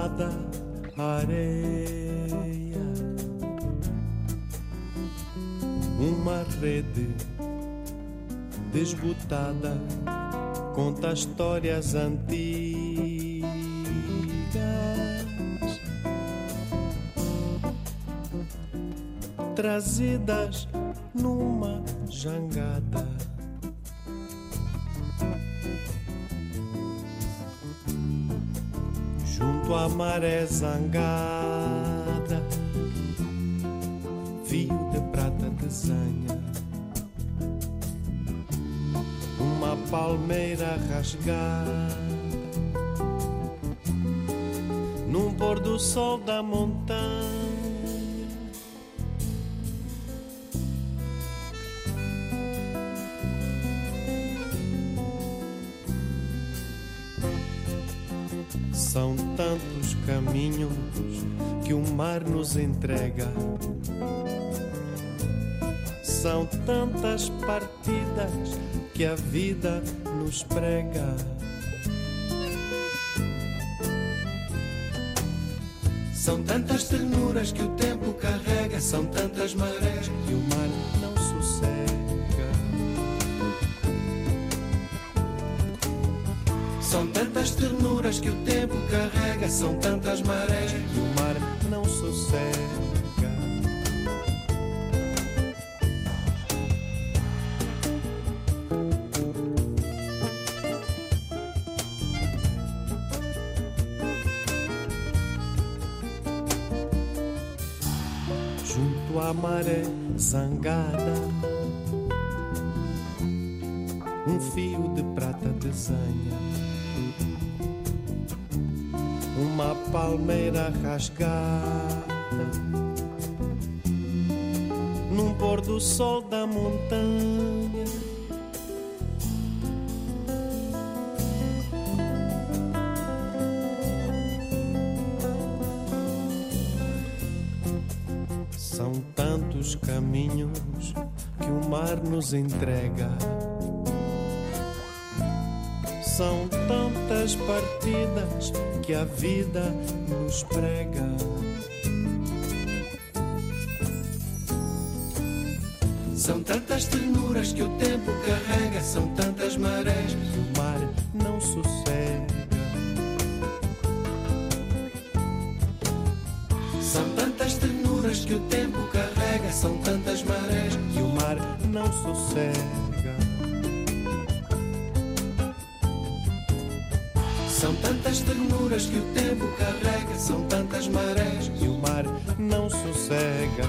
Colada à areia, uma rede desbotada conta histórias antigas. Trazidas numa jangada. À maré zangada, fio de prata desenha uma palmeira rasgada. Num pôr do sol da montanha. Entrega. São tantas partidas que a vida nos prega. São tantas ternuras que o tempo carrega, são tantas marés que o mar não sossega. São tantas ternuras que o tempo carrega, são tantas marés que o mar não sossega. Junto à maré zangada, um fio de prata desenha palmeira rasgada num pôr do sol da montanha. São tantos caminhos que o mar nos entrega. São partidas que a vida nos prega. São tantas ternuras que o tempo carrega, são tantas marés que o mar não sossega.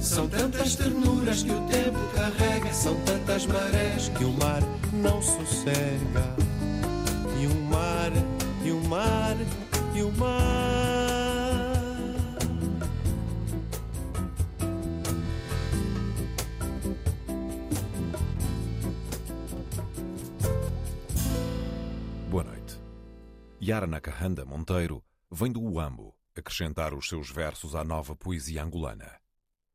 São tantas ternuras que o tempo carrega, são tantas marés que o mar não sossega. E o mar, e o mar, e o mar. Yara Nakahanda Monteiro vem do Uambo acrescentar os seus versos à nova poesia angolana.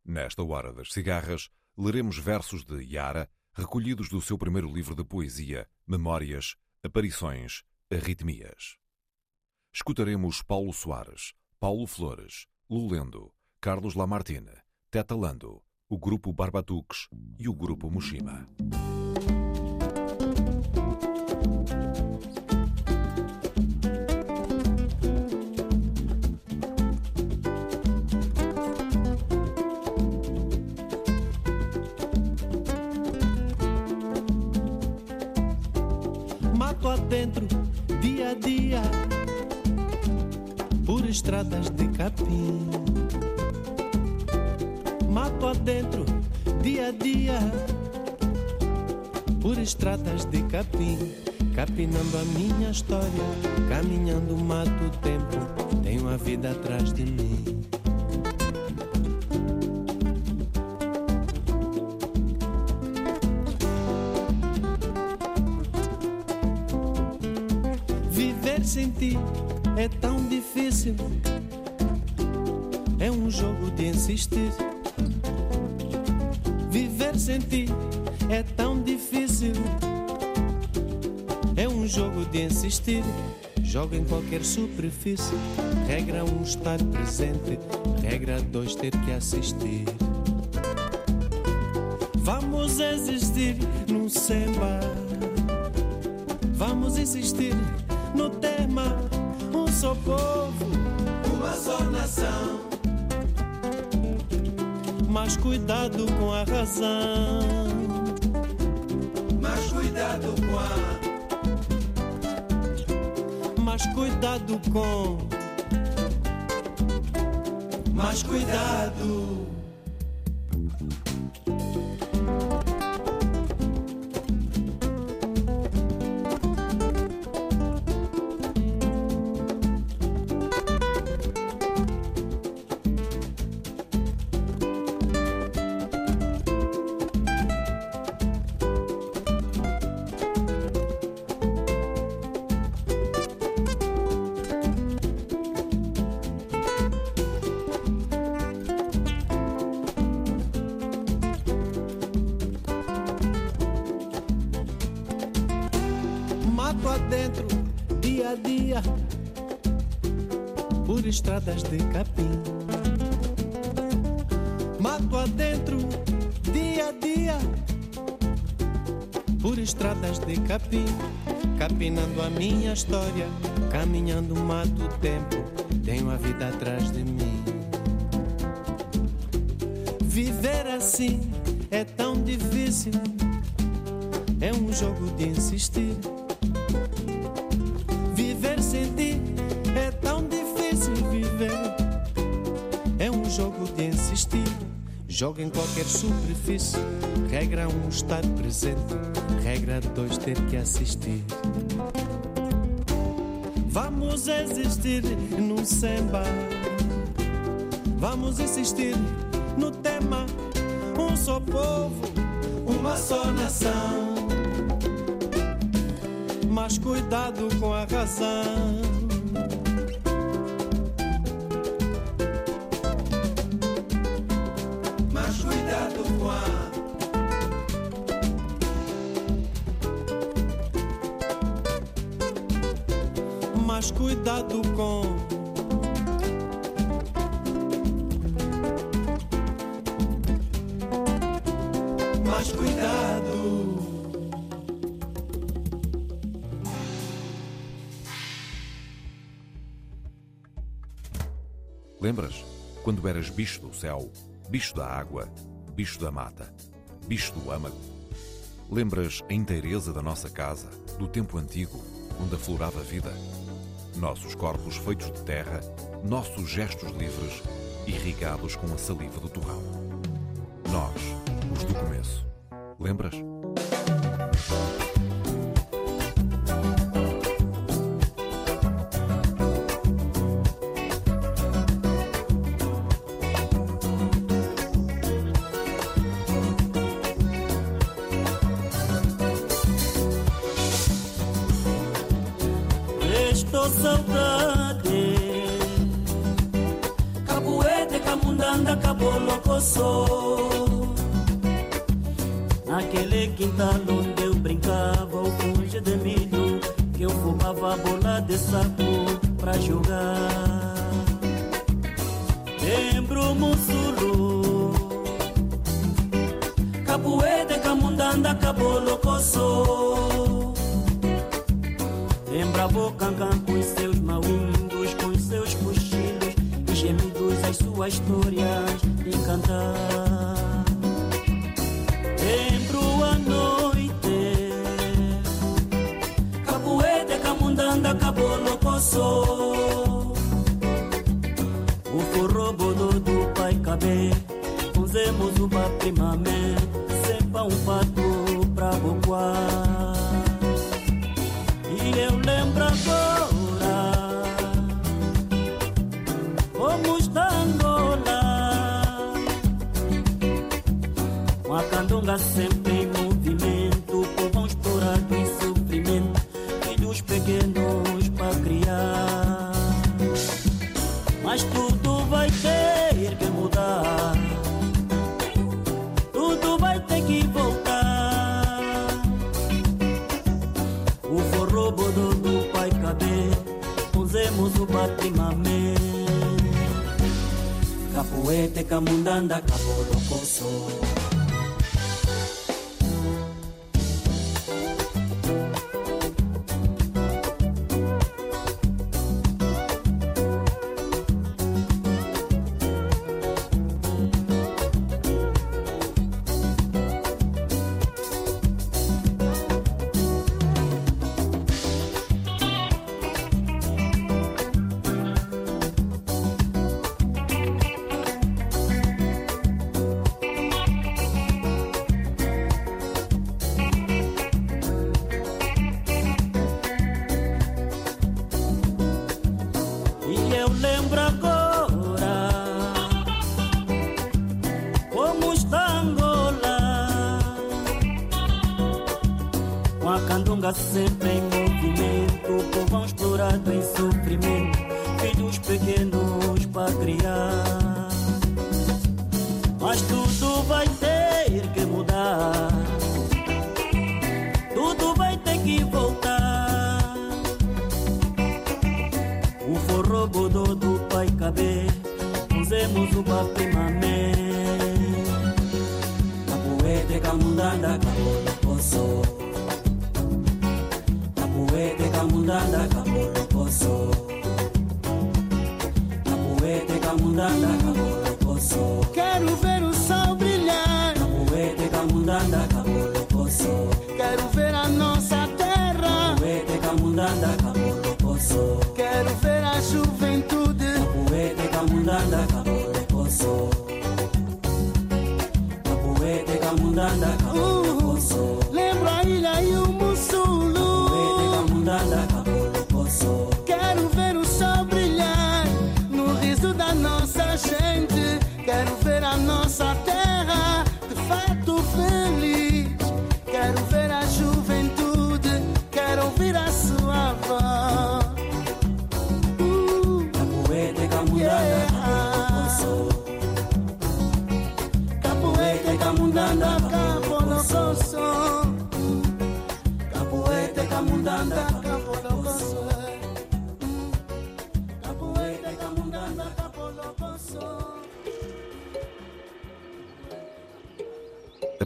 Nesta hora das cigarras, leremos versos de Yara recolhidos do seu primeiro livro de poesia, Memórias, Aparições, Arritmias. Escutaremos Paulo Soares, Paulo Flores, Lulendo, Carlos Lamartine, Teta Lando, o Grupo Barbatuques e o Grupo Mushima. Mato adentro, dia a dia, por estradas de capim. Mato adentro, dia a dia, por estradas de capim. Capinando a minha história, caminhando mato o tempo, tenho a vida atrás de mim. É um jogo de insistir. Viver sem ti é tão difícil. É um jogo de insistir. Joga em qualquer superfície. Regra um estar presente. Regra dois ter que assistir. Cuidado com a razão. mas cuidado com a. Mas cuidado com. Mas cuidado. Estradas de capim. Mato adentro, dia a dia, por estradas de capim. Capinando a minha história, caminhando mato o tempo, tenho a vida atrás de mim. Superfície. Regra um, estar presente. Regra dois, ter que assistir. Vamos existir num samba. Vamos insistir no tema. Um só povo, Uma só nação, mas cuidado com a razão. Mas cuidado com. Mas cuidado. Lembras? Quando eras bicho do céu, bicho da água, bicho da mata, bicho do âmago? Lembras a inteireza da nossa casa, do tempo antigo, onde aflorava a vida? Nossos corpos feitos de terra, nossos gestos livres, irrigados com a saliva do torrão. Nós, os do começo. Lembras? eu fumava bola de saco pra jogar. Lembro Mussulu, Capoeira, Camundanda, Cabolocosso. Lembrava o Cancan com seus maundos, com seus cochilos e gemidos, as suas histórias de cantar. Coçou. O forró bodô do pai cabê, fizemos o primamé, sempre um pato pra bocoar. Cacahuete, camundanda, capolocoso. A candonga camundanda cabolo poço quero ver a nossa terra, Capoete camundanda quero ver a juventude. Capoete camundanda cabolo poço Capoete camundanda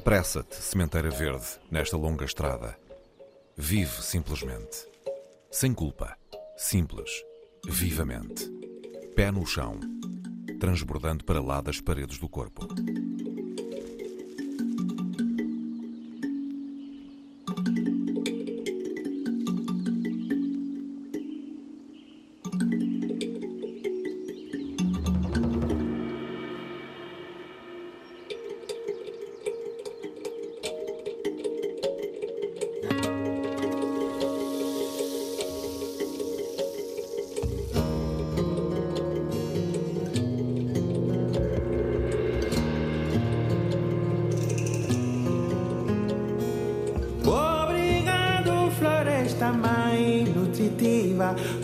Apressa-te, sementeira verde, nesta longa estrada. Vive simplesmente. Sem culpa. Simples. Vivamente. Pé no chão. Transbordando para lá das paredes do corpo.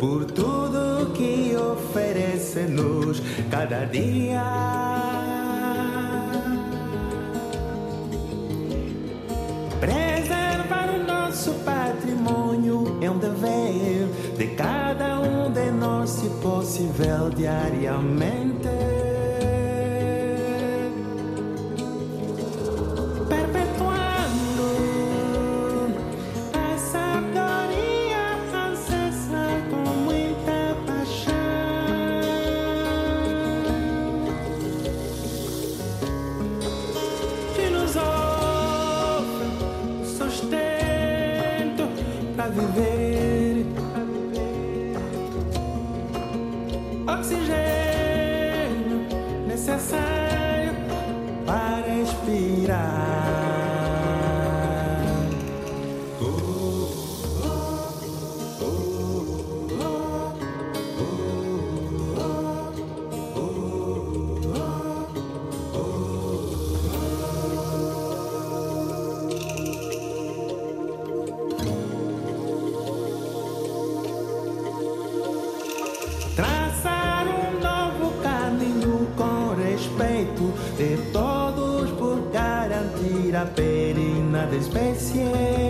Por tudo que oferece-nos cada dia. Preservar o nosso patrimônio é um dever de cada um de nós, se possível, diariamente. era perina de especie.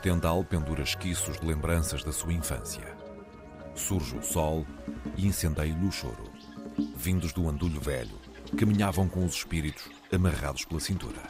Estendal pendura esquiços de lembranças da sua infância. Surge o sol e incendeia-lhe o choro. Vindos do andulho velho, caminhavam com os espíritos amarrados pela cintura.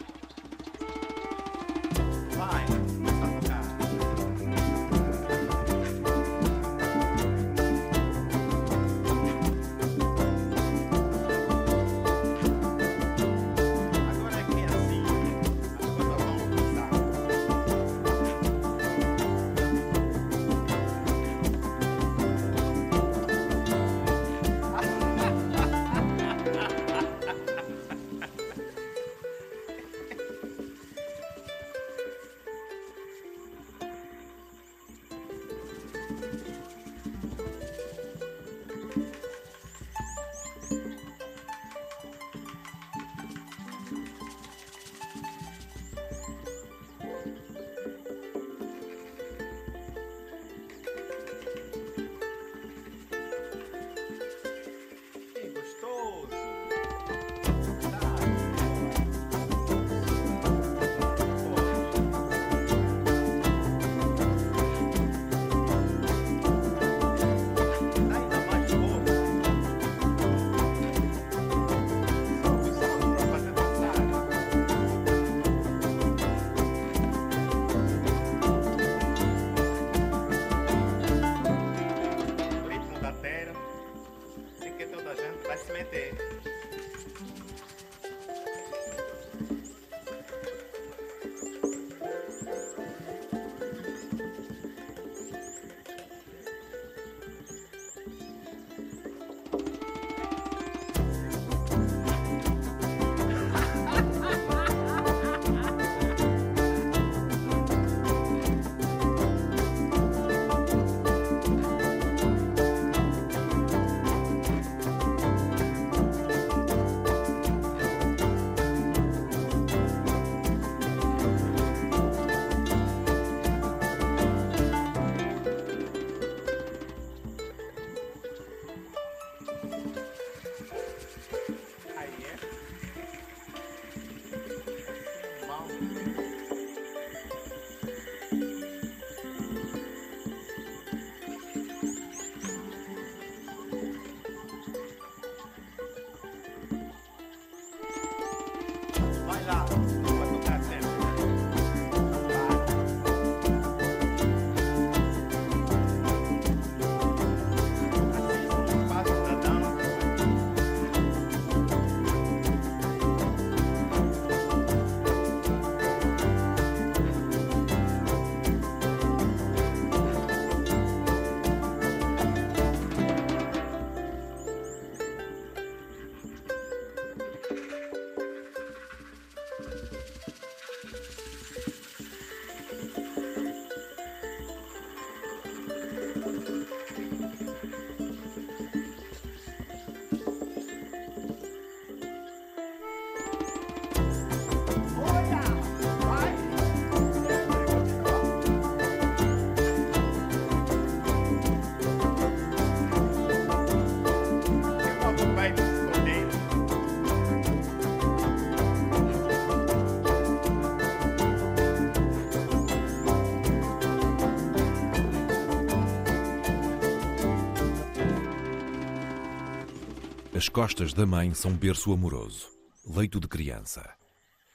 As costas da mãe são berço amoroso, leito de criança.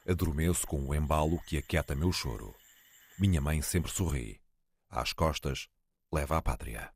Adormeço com o embalo que aquieta meu choro. Minha mãe sempre sorri. Às costas, leva a pátria.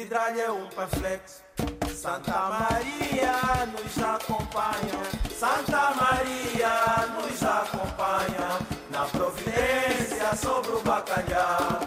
Cidade é um perflexo. Santa Maria nos acompanha, Santa Maria nos acompanha na providência sobre o bacalhau.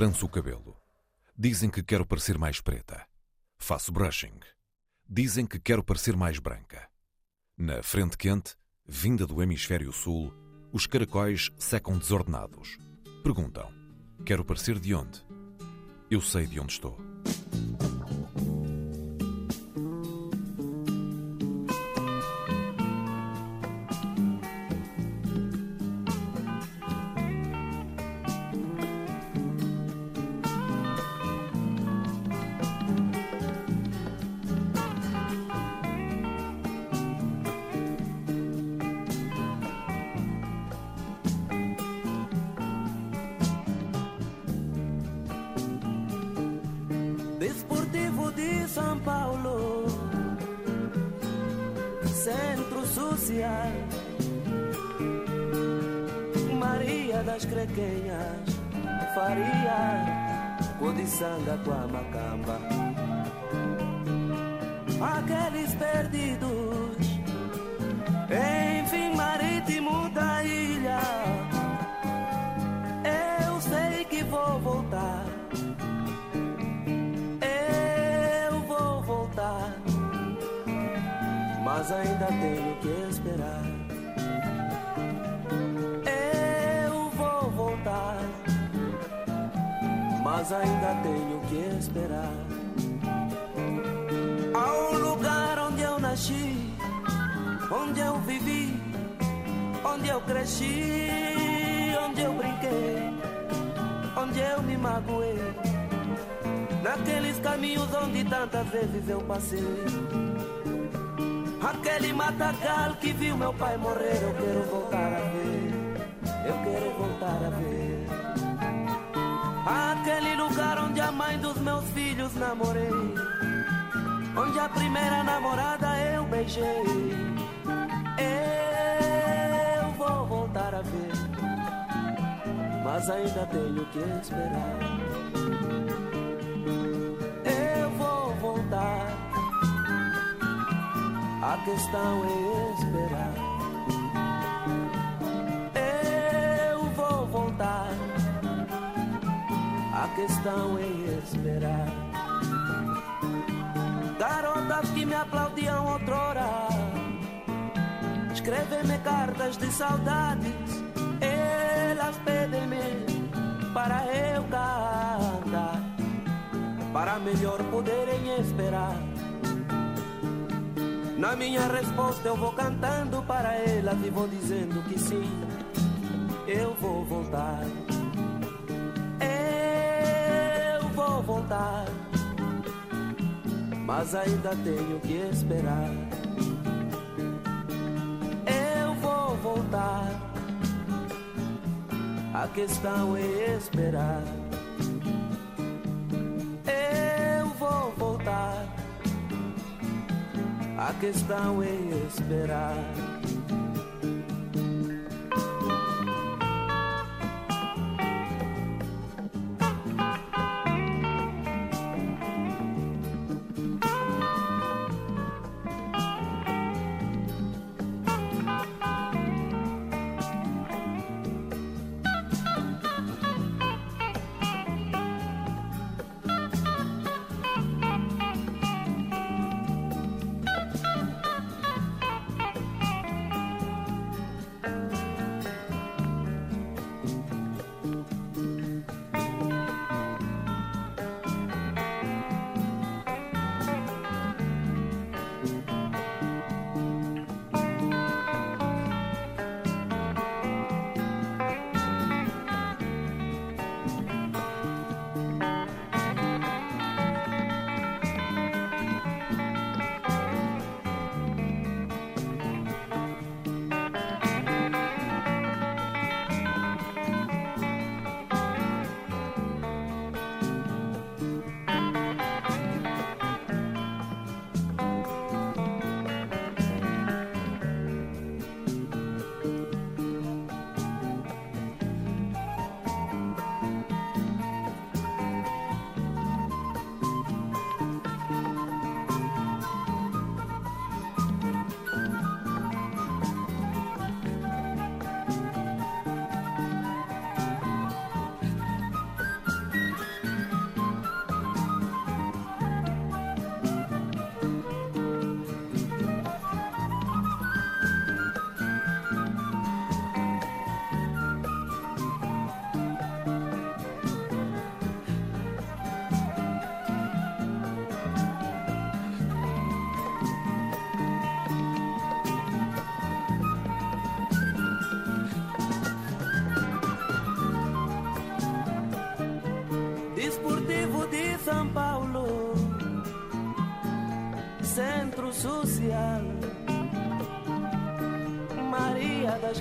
Tranço o cabelo. Dizem que quero parecer mais preta. Faço brushing. Dizem que quero parecer mais branca. Na frente quente, vinda do hemisfério sul, os caracóis secam desordenados. Perguntam: Quero parecer de onde? Eu sei de onde estou. De São Paulo, Centro Social, Maria das Crequenhas, Faria, Codiçanga com a Macamba. Aqueles perdidos, ainda tenho que esperar. Eu vou voltar, mas ainda tenho que esperar. Ao lugar onde eu nasci, onde eu vivi, onde eu cresci, onde eu brinquei, onde eu me magoei. Naqueles caminhos onde tantas vezes eu passei. Aquele matagal que viu meu pai morrer, eu quero voltar a ver. Eu quero voltar a ver. Aquele lugar onde a mãe dos meus filhos namorei. Onde a primeira namorada eu beijei. Eu vou voltar a ver. Mas ainda tenho que esperar. Eu vou voltar. A questão é esperar. Eu vou voltar. A questão é esperar. Garotas que me aplaudiam outrora, escrevem-me cartas de saudades. Elas pedem-me para eu cantar para melhor poderem esperar. Na minha resposta eu vou cantando para elas e vou dizendo que sim, eu vou voltar. Eu vou voltar, mas ainda tenho que esperar. Eu vou voltar, a questão é esperar. Eu vou voltar. A questão é esperar.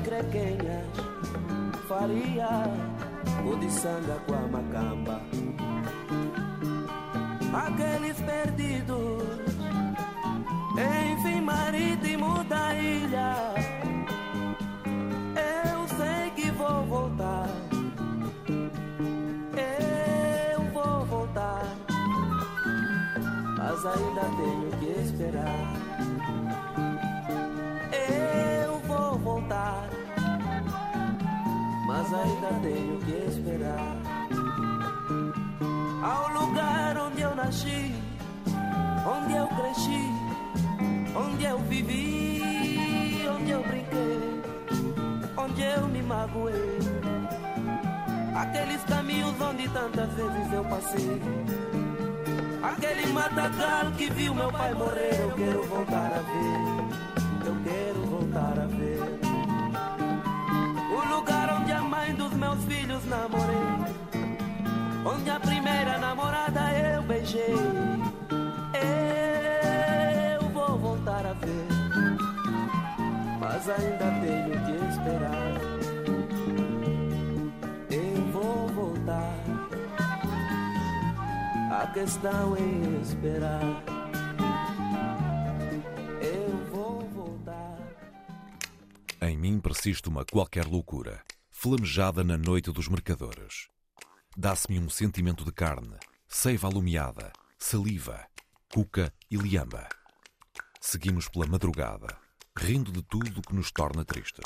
Crequenhas, Faria, Udiçanga com a Macamba. Que esperar. Ao lugar onde eu nasci, onde eu cresci, onde eu vivi, onde eu brinquei, onde eu me magoei. Aqueles caminhos onde tantas vezes eu passei. Aquele matagal que viu meu pai morrer, eu quero voltar a ver. Eu quero voltar a ver. Meus filhos namorei. Onde a primeira namorada eu beijei. Eu vou voltar a ver. Mas ainda tenho que esperar. Eu vou voltar. A questão é esperar. Em mim persiste uma qualquer loucura, flamejada na noite dos mercadores. Dá-se-me um sentimento de carne, seiva alumiada, saliva, cuca e liamba. Seguimos pela madrugada, rindo de tudo que nos torna tristes.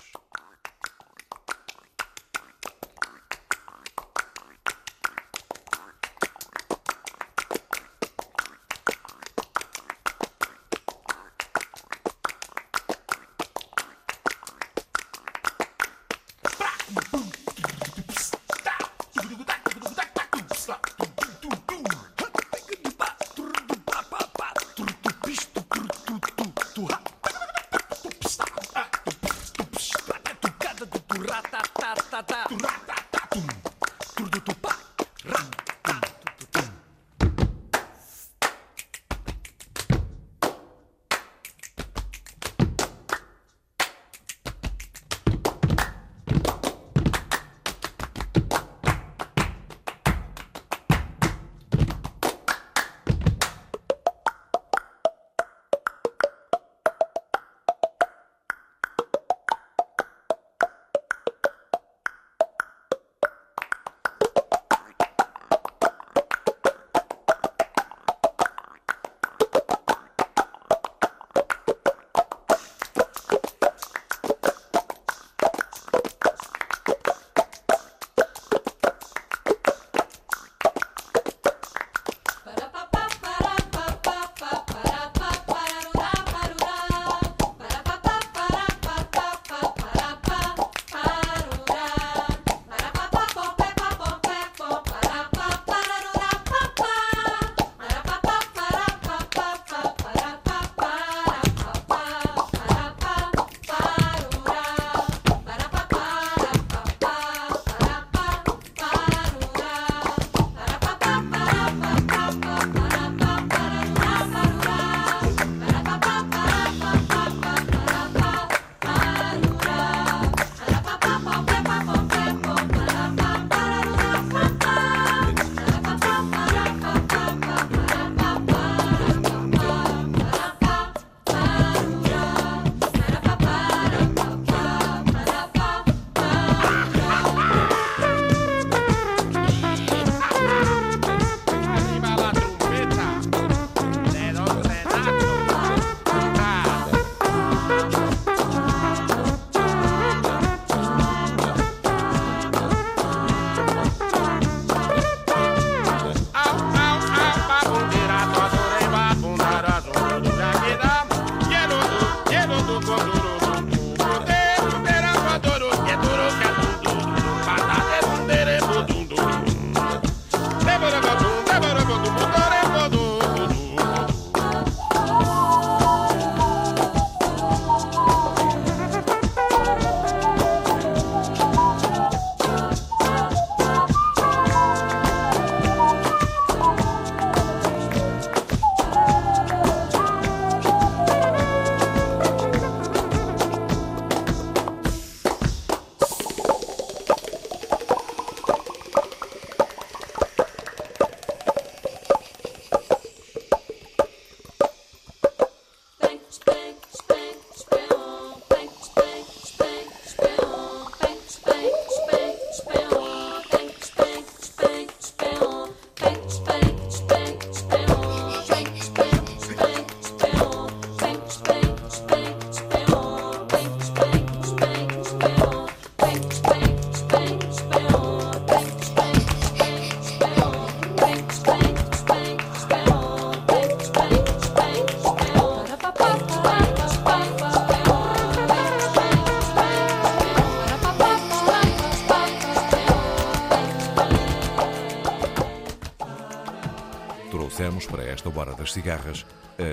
Das cigarras,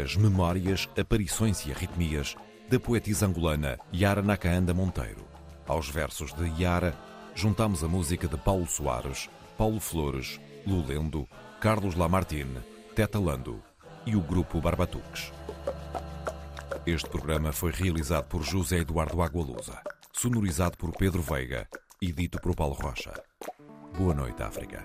as memórias, aparições e arritmias da poetisa angolana Yara Nakaanda Monteiro. Aos versos de Yara, juntamos a música de Paulo Soares, Paulo Flores, Lulendo, Carlos Lamartine, Teta Lando e o grupo Barbatuques. Este programa foi realizado por José Eduardo Agualusa, sonorizado por Pedro Veiga e dito por Paulo Rocha. Boa noite, África.